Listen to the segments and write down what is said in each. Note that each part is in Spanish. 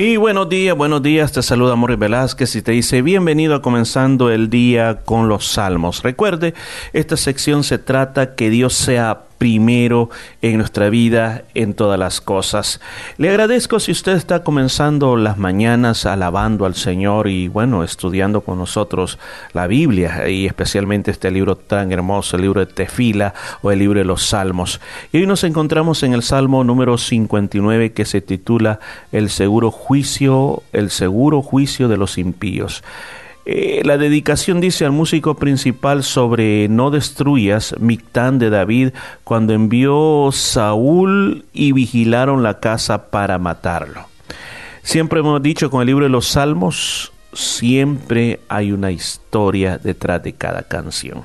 Y buenos días, buenos días, te saluda Morris Velázquez y te dice bienvenido a comenzando el día con los salmos. Recuerde, esta sección se trata que Dios sea primero en nuestra vida, en todas las cosas. Le agradezco si usted está comenzando las mañanas alabando al Señor y bueno, estudiando con nosotros la Biblia y especialmente este libro tan hermoso, el libro de Tefila o el libro de los Salmos. Y hoy nos encontramos en el Salmo número 59 que se titula El seguro juicio, el seguro juicio de los impíos. Eh, la dedicación dice al músico principal sobre no destruyas Mictán de David cuando envió Saúl y vigilaron la casa para matarlo. Siempre hemos dicho con el libro de los Salmos, siempre hay una historia detrás de cada canción.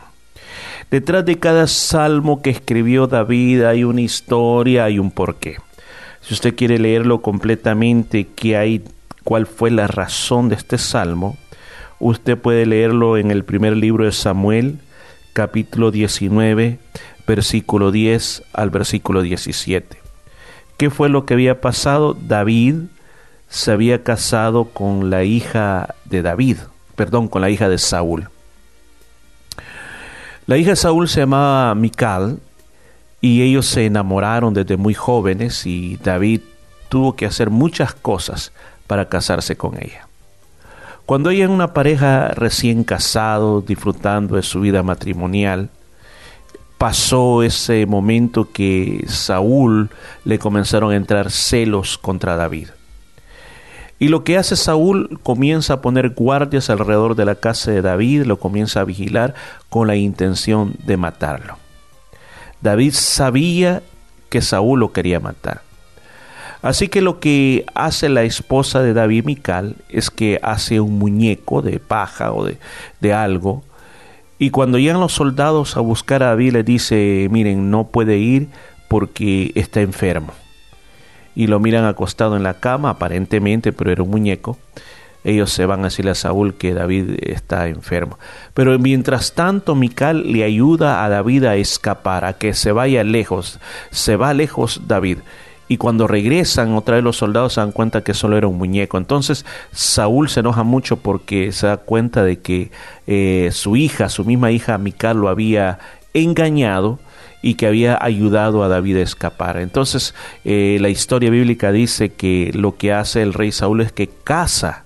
Detrás de cada salmo que escribió David hay una historia, hay un porqué. Si usted quiere leerlo completamente, qué hay, cuál fue la razón de este salmo, Usted puede leerlo en el primer libro de Samuel, capítulo 19, versículo 10 al versículo 17. ¿Qué fue lo que había pasado? David se había casado con la hija de David, perdón, con la hija de Saúl. La hija de Saúl se llamaba Mical y ellos se enamoraron desde muy jóvenes y David tuvo que hacer muchas cosas para casarse con ella. Cuando hay una pareja recién casado, disfrutando de su vida matrimonial, pasó ese momento que Saúl le comenzaron a entrar celos contra David. Y lo que hace Saúl comienza a poner guardias alrededor de la casa de David, lo comienza a vigilar con la intención de matarlo. David sabía que Saúl lo quería matar. Así que lo que hace la esposa de David Mical es que hace un muñeco de paja o de, de algo. Y cuando llegan los soldados a buscar a David, le dice, miren, no puede ir porque está enfermo. Y lo miran acostado en la cama, aparentemente, pero era un muñeco. Ellos se van a decirle a Saúl que David está enfermo. Pero mientras tanto, Mical le ayuda a David a escapar, a que se vaya lejos. Se va lejos David y cuando regresan otra vez los soldados se dan cuenta que solo era un muñeco. Entonces Saúl se enoja mucho porque se da cuenta de que eh, su hija, su misma hija Mical, lo había engañado y que había ayudado a David a escapar. Entonces eh, la historia bíblica dice que lo que hace el rey Saúl es que casa,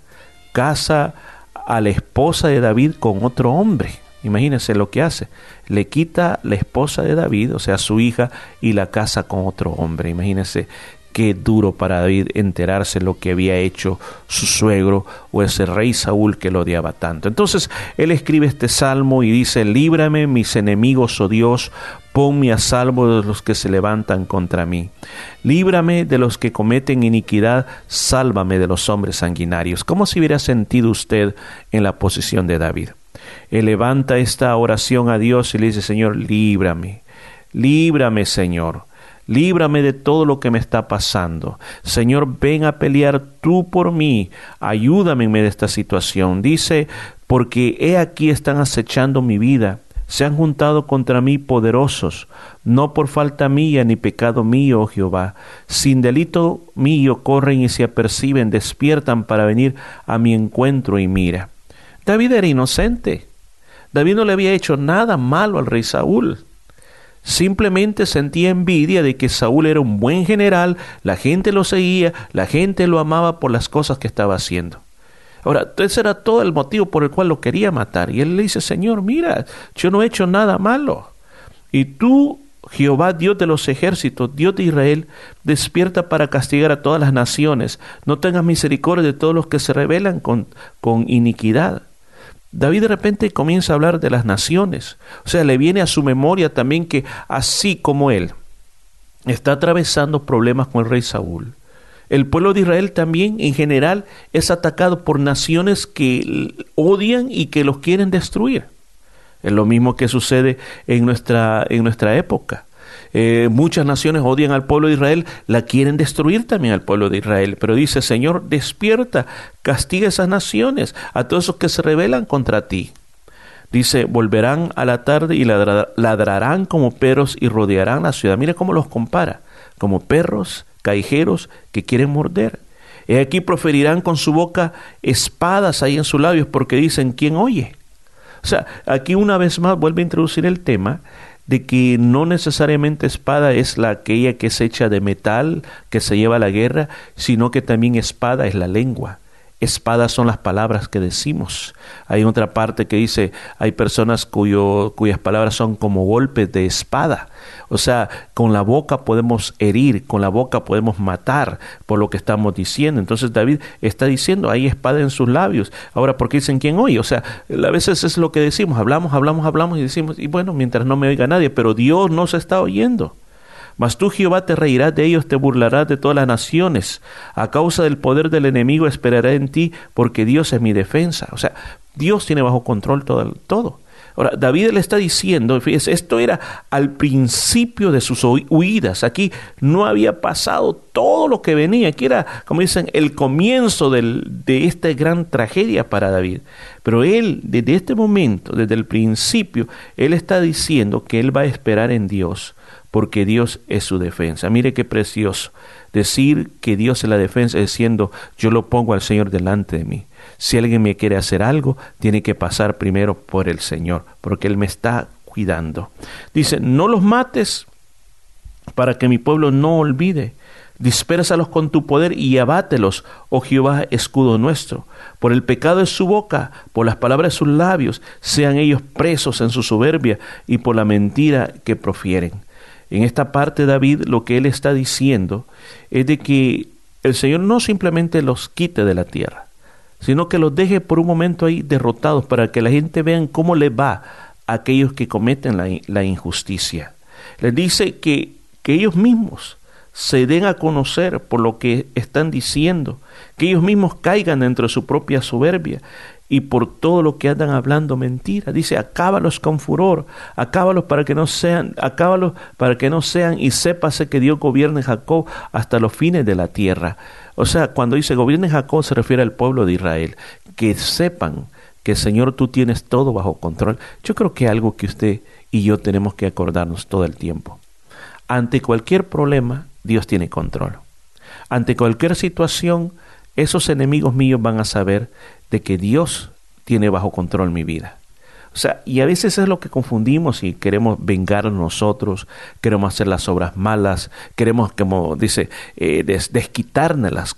casa a la esposa de David con otro hombre. Imagínense lo que hace. Le quita la esposa de David, o sea, su hija, y la casa con otro hombre. Imagínense qué duro para David enterarse lo que había hecho su suegro o ese rey Saúl que lo odiaba tanto. Entonces él escribe este salmo y dice, líbrame mis enemigos, oh Dios, ponme a salvo de los que se levantan contra mí. Líbrame de los que cometen iniquidad, sálvame de los hombres sanguinarios. ¿Cómo se hubiera sentido usted en la posición de David? Levanta esta oración a Dios y le dice, Señor, líbrame, líbrame, Señor. Líbrame de todo lo que me está pasando. Señor, ven a pelear tú por mí. Ayúdame en medio de esta situación. Dice, porque he aquí están acechando mi vida. Se han juntado contra mí poderosos, no por falta mía ni pecado mío, oh Jehová. Sin delito mío corren y se aperciben, despiertan para venir a mi encuentro y mira. David era inocente. David no le había hecho nada malo al rey Saúl. Simplemente sentía envidia de que Saúl era un buen general, la gente lo seguía, la gente lo amaba por las cosas que estaba haciendo. Ahora, ese era todo el motivo por el cual lo quería matar. Y él le dice, Señor, mira, yo no he hecho nada malo. Y tú, Jehová, Dios de los ejércitos, Dios de Israel, despierta para castigar a todas las naciones. No tengas misericordia de todos los que se rebelan con, con iniquidad. David de repente comienza a hablar de las naciones. O sea, le viene a su memoria también que así como él está atravesando problemas con el rey Saúl, el pueblo de Israel también en general es atacado por naciones que odian y que los quieren destruir. Es lo mismo que sucede en nuestra, en nuestra época. Eh, muchas naciones odian al pueblo de Israel, la quieren destruir también al pueblo de Israel. Pero dice, Señor, despierta, castiga esas naciones, a todos esos que se rebelan contra ti. Dice, volverán a la tarde y ladrarán como perros y rodearán la ciudad. Mire cómo los compara, como perros callejeros que quieren morder. Y aquí proferirán con su boca espadas ahí en sus labios porque dicen, ¿quién oye? O sea, aquí una vez más vuelve a introducir el tema de que no necesariamente espada es la aquella que es hecha de metal, que se lleva a la guerra, sino que también espada es la lengua. Espadas son las palabras que decimos. Hay otra parte que dice, hay personas cuyo, cuyas palabras son como golpes de espada. O sea, con la boca podemos herir, con la boca podemos matar por lo que estamos diciendo. Entonces David está diciendo, hay espada en sus labios. Ahora, ¿por qué dicen quién oye? O sea, a veces es lo que decimos, hablamos, hablamos, hablamos y decimos, y bueno, mientras no me oiga nadie, pero Dios no se está oyendo. Mas tú, Jehová, te reirás de ellos, te burlarás de todas las naciones. A causa del poder del enemigo esperaré en ti, porque Dios es mi defensa. O sea, Dios tiene bajo control todo. todo. Ahora, David le está diciendo, fíjese, esto era al principio de sus huidas. Aquí no había pasado todo lo que venía. Aquí era, como dicen, el comienzo de esta gran tragedia para David. Pero él, desde este momento, desde el principio, él está diciendo que él va a esperar en Dios porque Dios es su defensa. Mire qué precioso decir que Dios es la defensa diciendo yo lo pongo al Señor delante de mí. Si alguien me quiere hacer algo, tiene que pasar primero por el Señor, porque Él me está cuidando. Dice, no los mates para que mi pueblo no olvide. Dispérsalos con tu poder y abátelos, oh Jehová, escudo nuestro. Por el pecado de su boca, por las palabras de sus labios, sean ellos presos en su soberbia y por la mentira que profieren. En esta parte David lo que él está diciendo es de que el Señor no simplemente los quite de la tierra, sino que los deje por un momento ahí derrotados para que la gente vean cómo le va a aquellos que cometen la, la injusticia. Les dice que, que ellos mismos se den a conocer por lo que están diciendo, que ellos mismos caigan dentro de su propia soberbia y por todo lo que andan hablando mentira. Dice, acábalos con furor, acábalos para que no sean, acábalos para que no sean y sépase que Dios gobierne Jacob hasta los fines de la tierra. O sea, cuando dice gobierne Jacob se refiere al pueblo de Israel, que sepan que Señor tú tienes todo bajo control. Yo creo que algo que usted y yo tenemos que acordarnos todo el tiempo. Ante cualquier problema, Dios tiene control. Ante cualquier situación, esos enemigos míos van a saber de que Dios tiene bajo control mi vida. O sea, y a veces es lo que confundimos y queremos vengar nosotros, queremos hacer las obras malas, queremos, como dice, eh, desquitárselas,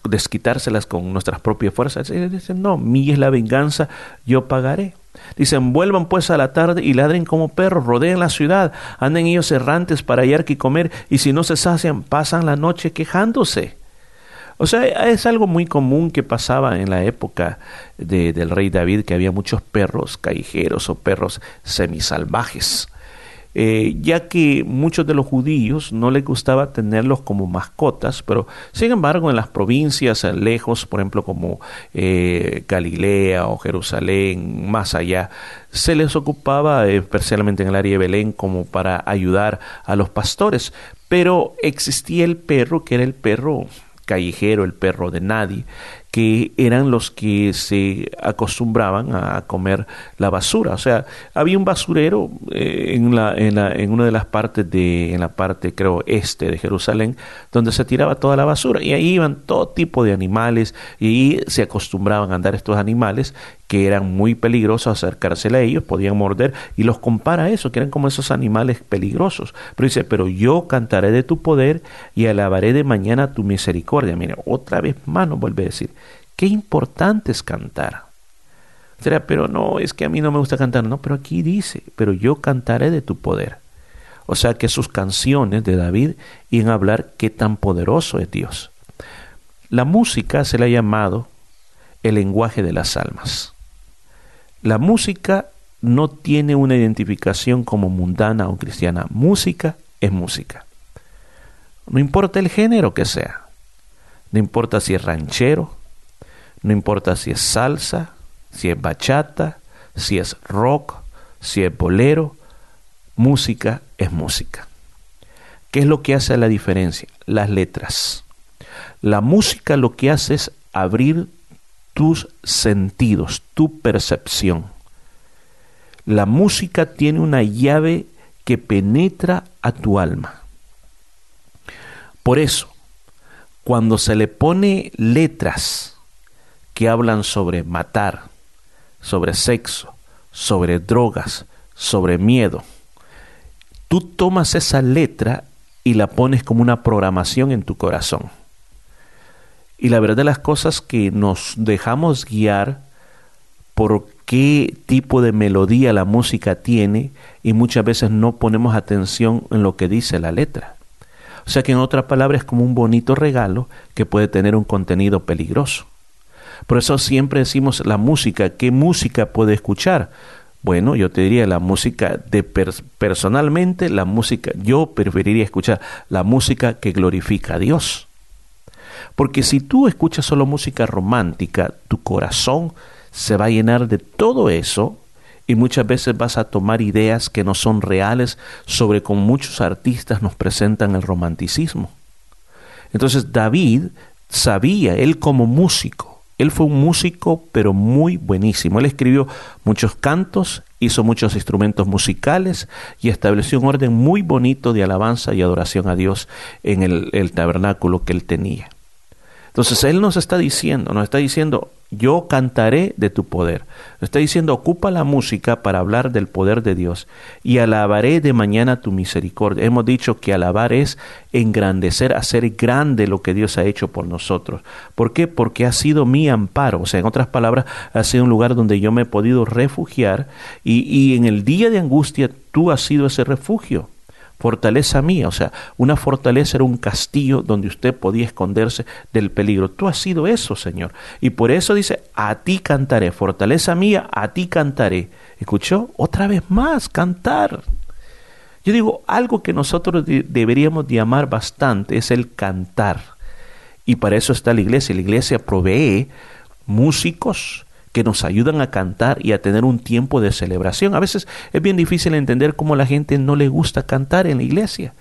con nuestras propias fuerzas. Dicen, no, mí es la venganza, yo pagaré. Dicen, vuelvan pues a la tarde y ladren como perros, rodeen la ciudad, anden ellos errantes para hallar que comer, y si no se sacian, pasan la noche quejándose. O sea, es algo muy común que pasaba en la época de, del rey David, que había muchos perros callejeros o perros semisalvajes. Eh, ya que muchos de los judíos no les gustaba tenerlos como mascotas, pero sin embargo en las provincias lejos, por ejemplo como eh, Galilea o Jerusalén, más allá, se les ocupaba, especialmente en el área de Belén, como para ayudar a los pastores. Pero existía el perro, que era el perro callejero, el perro de nadie, que eran los que se acostumbraban a comer la basura. O sea, había un basurero eh, en, la, en, la, en una de las partes de, en la parte creo este de Jerusalén, donde se tiraba toda la basura y ahí iban todo tipo de animales y se acostumbraban a andar estos animales que eran muy peligrosos acercarse a ellos, podían morder y los compara a eso, que eran como esos animales peligrosos. Pero dice, pero yo cantaré de tu poder y alabaré de mañana tu misericordia. Mira, otra vez más nos vuelve a decir, Qué importante es cantar. Será, pero no, es que a mí no me gusta cantar. No, pero aquí dice, pero yo cantaré de tu poder. O sea que sus canciones de David iban a hablar qué tan poderoso es Dios. La música se le ha llamado el lenguaje de las almas. La música no tiene una identificación como mundana o cristiana. Música es música. No importa el género que sea. No importa si es ranchero, no importa si es salsa, si es bachata, si es rock, si es bolero, música es música. ¿Qué es lo que hace la diferencia? Las letras. La música lo que hace es abrir tus sentidos, tu percepción. La música tiene una llave que penetra a tu alma. Por eso, cuando se le pone letras que hablan sobre matar, sobre sexo, sobre drogas, sobre miedo, tú tomas esa letra y la pones como una programación en tu corazón. Y la verdad de las cosas que nos dejamos guiar por qué tipo de melodía la música tiene y muchas veces no ponemos atención en lo que dice la letra. O sea que en otras palabras es como un bonito regalo que puede tener un contenido peligroso. Por eso siempre decimos la música, ¿qué música puede escuchar? Bueno, yo te diría la música de personalmente, la música, yo preferiría escuchar la música que glorifica a Dios. Porque si tú escuchas solo música romántica, tu corazón se va a llenar de todo eso y muchas veces vas a tomar ideas que no son reales sobre cómo muchos artistas nos presentan el romanticismo. Entonces David sabía, él como músico, él fue un músico pero muy buenísimo. Él escribió muchos cantos, hizo muchos instrumentos musicales y estableció un orden muy bonito de alabanza y adoración a Dios en el, el tabernáculo que él tenía. Entonces Él nos está diciendo, nos está diciendo, yo cantaré de tu poder. Nos está diciendo, ocupa la música para hablar del poder de Dios y alabaré de mañana tu misericordia. Hemos dicho que alabar es engrandecer, hacer grande lo que Dios ha hecho por nosotros. ¿Por qué? Porque ha sido mi amparo. O sea, en otras palabras, ha sido un lugar donde yo me he podido refugiar y, y en el día de angustia tú has sido ese refugio fortaleza mía. O sea, una fortaleza era un castillo donde usted podía esconderse del peligro. Tú has sido eso, Señor. Y por eso dice, a ti cantaré, fortaleza mía, a ti cantaré. ¿Escuchó? Otra vez más, cantar. Yo digo, algo que nosotros deberíamos de amar bastante es el cantar. Y para eso está la iglesia. La iglesia provee músicos, que nos ayudan a cantar y a tener un tiempo de celebración. A veces es bien difícil entender cómo la gente no le gusta cantar en la iglesia,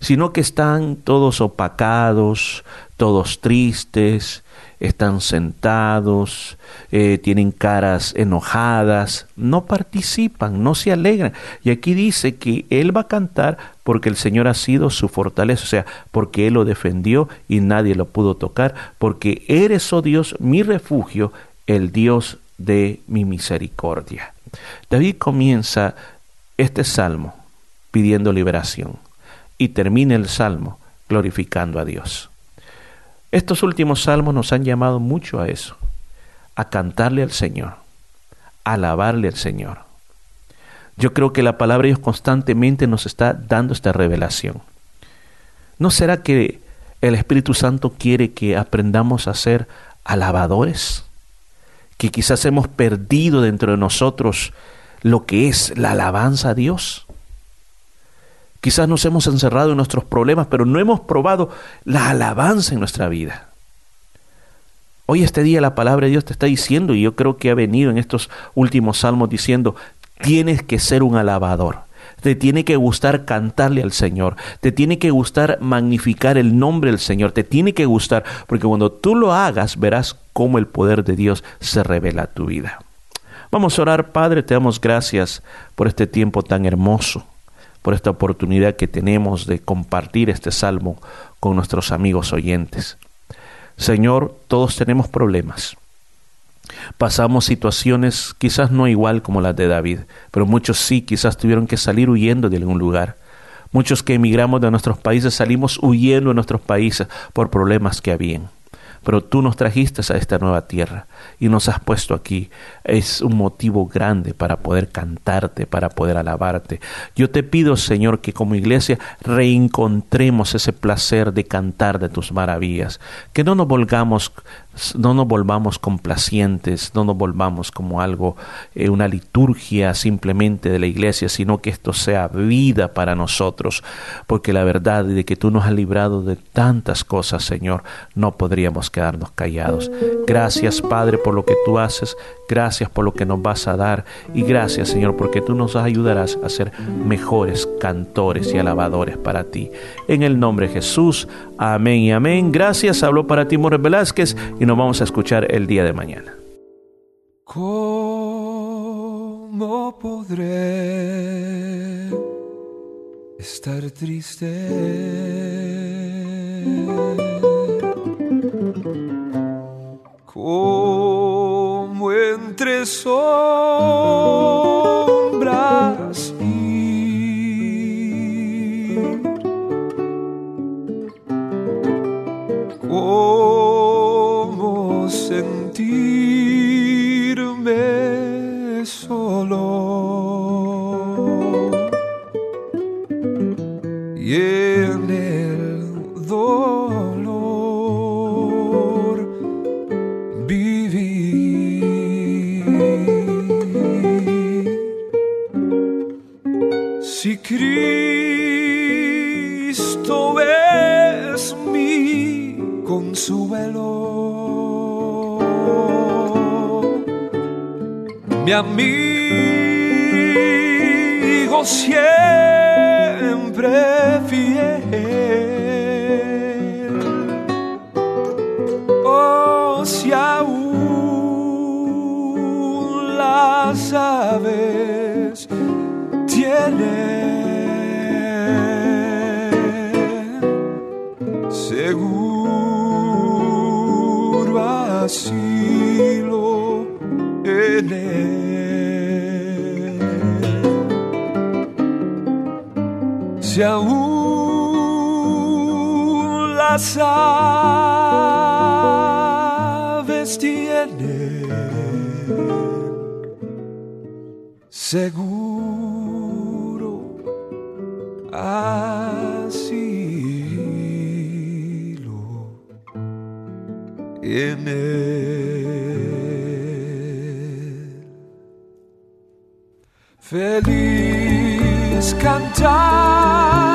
sino que están todos opacados, todos tristes, están sentados, eh, tienen caras enojadas, no participan, no se alegran. Y aquí dice que Él va a cantar porque el Señor ha sido su fortaleza, o sea, porque Él lo defendió y nadie lo pudo tocar, porque eres, oh Dios, mi refugio el Dios de mi misericordia. David comienza este salmo pidiendo liberación y termina el salmo glorificando a Dios. Estos últimos salmos nos han llamado mucho a eso, a cantarle al Señor, a alabarle al Señor. Yo creo que la palabra de Dios constantemente nos está dando esta revelación. ¿No será que el Espíritu Santo quiere que aprendamos a ser alabadores? Que quizás hemos perdido dentro de nosotros lo que es la alabanza a Dios. Quizás nos hemos encerrado en nuestros problemas, pero no hemos probado la alabanza en nuestra vida. Hoy este día la palabra de Dios te está diciendo, y yo creo que ha venido en estos últimos salmos diciendo, tienes que ser un alabador. Te tiene que gustar cantarle al Señor. Te tiene que gustar magnificar el nombre del Señor. Te tiene que gustar, porque cuando tú lo hagas, verás cómo el poder de Dios se revela a tu vida. Vamos a orar, Padre, te damos gracias por este tiempo tan hermoso, por esta oportunidad que tenemos de compartir este salmo con nuestros amigos oyentes. Señor, todos tenemos problemas Pasamos situaciones quizás no igual como las de David, pero muchos sí quizás tuvieron que salir huyendo de algún lugar. Muchos que emigramos de nuestros países salimos huyendo de nuestros países por problemas que habían pero tú nos trajiste a esta nueva tierra y nos has puesto aquí. Es un motivo grande para poder cantarte, para poder alabarte. Yo te pido, Señor, que como iglesia reencontremos ese placer de cantar de tus maravillas, que no nos volvamos no nos volvamos complacientes, no nos volvamos como algo, eh, una liturgia simplemente de la iglesia, sino que esto sea vida para nosotros, porque la verdad de que tú nos has librado de tantas cosas, Señor, no podríamos quedarnos callados. Gracias, Padre, por lo que tú haces, gracias por lo que nos vas a dar y gracias, Señor, porque tú nos ayudarás a ser mejores cantores y alabadores para ti. En el nombre de Jesús, Amén y amén. Gracias. Habló para ti, Velázquez, y nos vamos a escuchar el día de mañana. ¿Cómo podré estar triste? Como entre sol Cristo es mi consuelo. Mi amigo siempre fiel tranquilo en él. Si aún las aves tienen seguro así. in it. feliz cantar.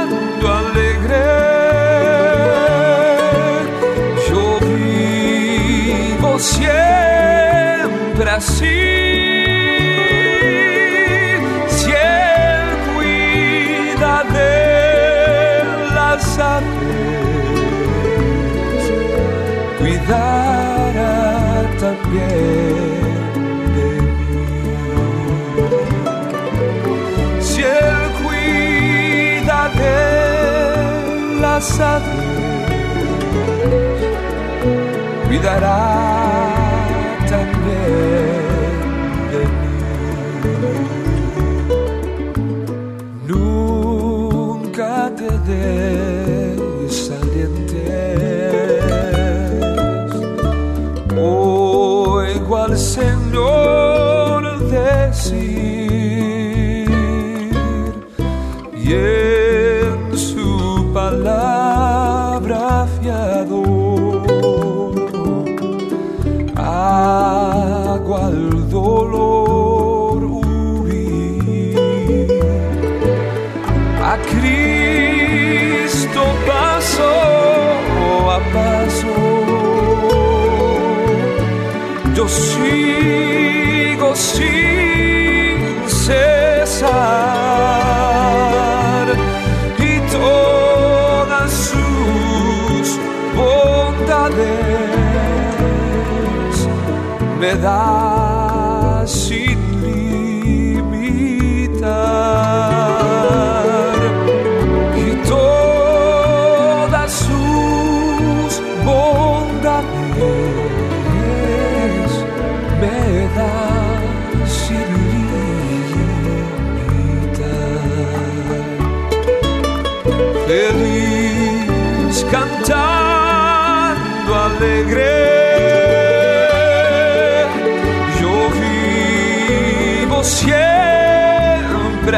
Nunca te des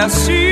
assim.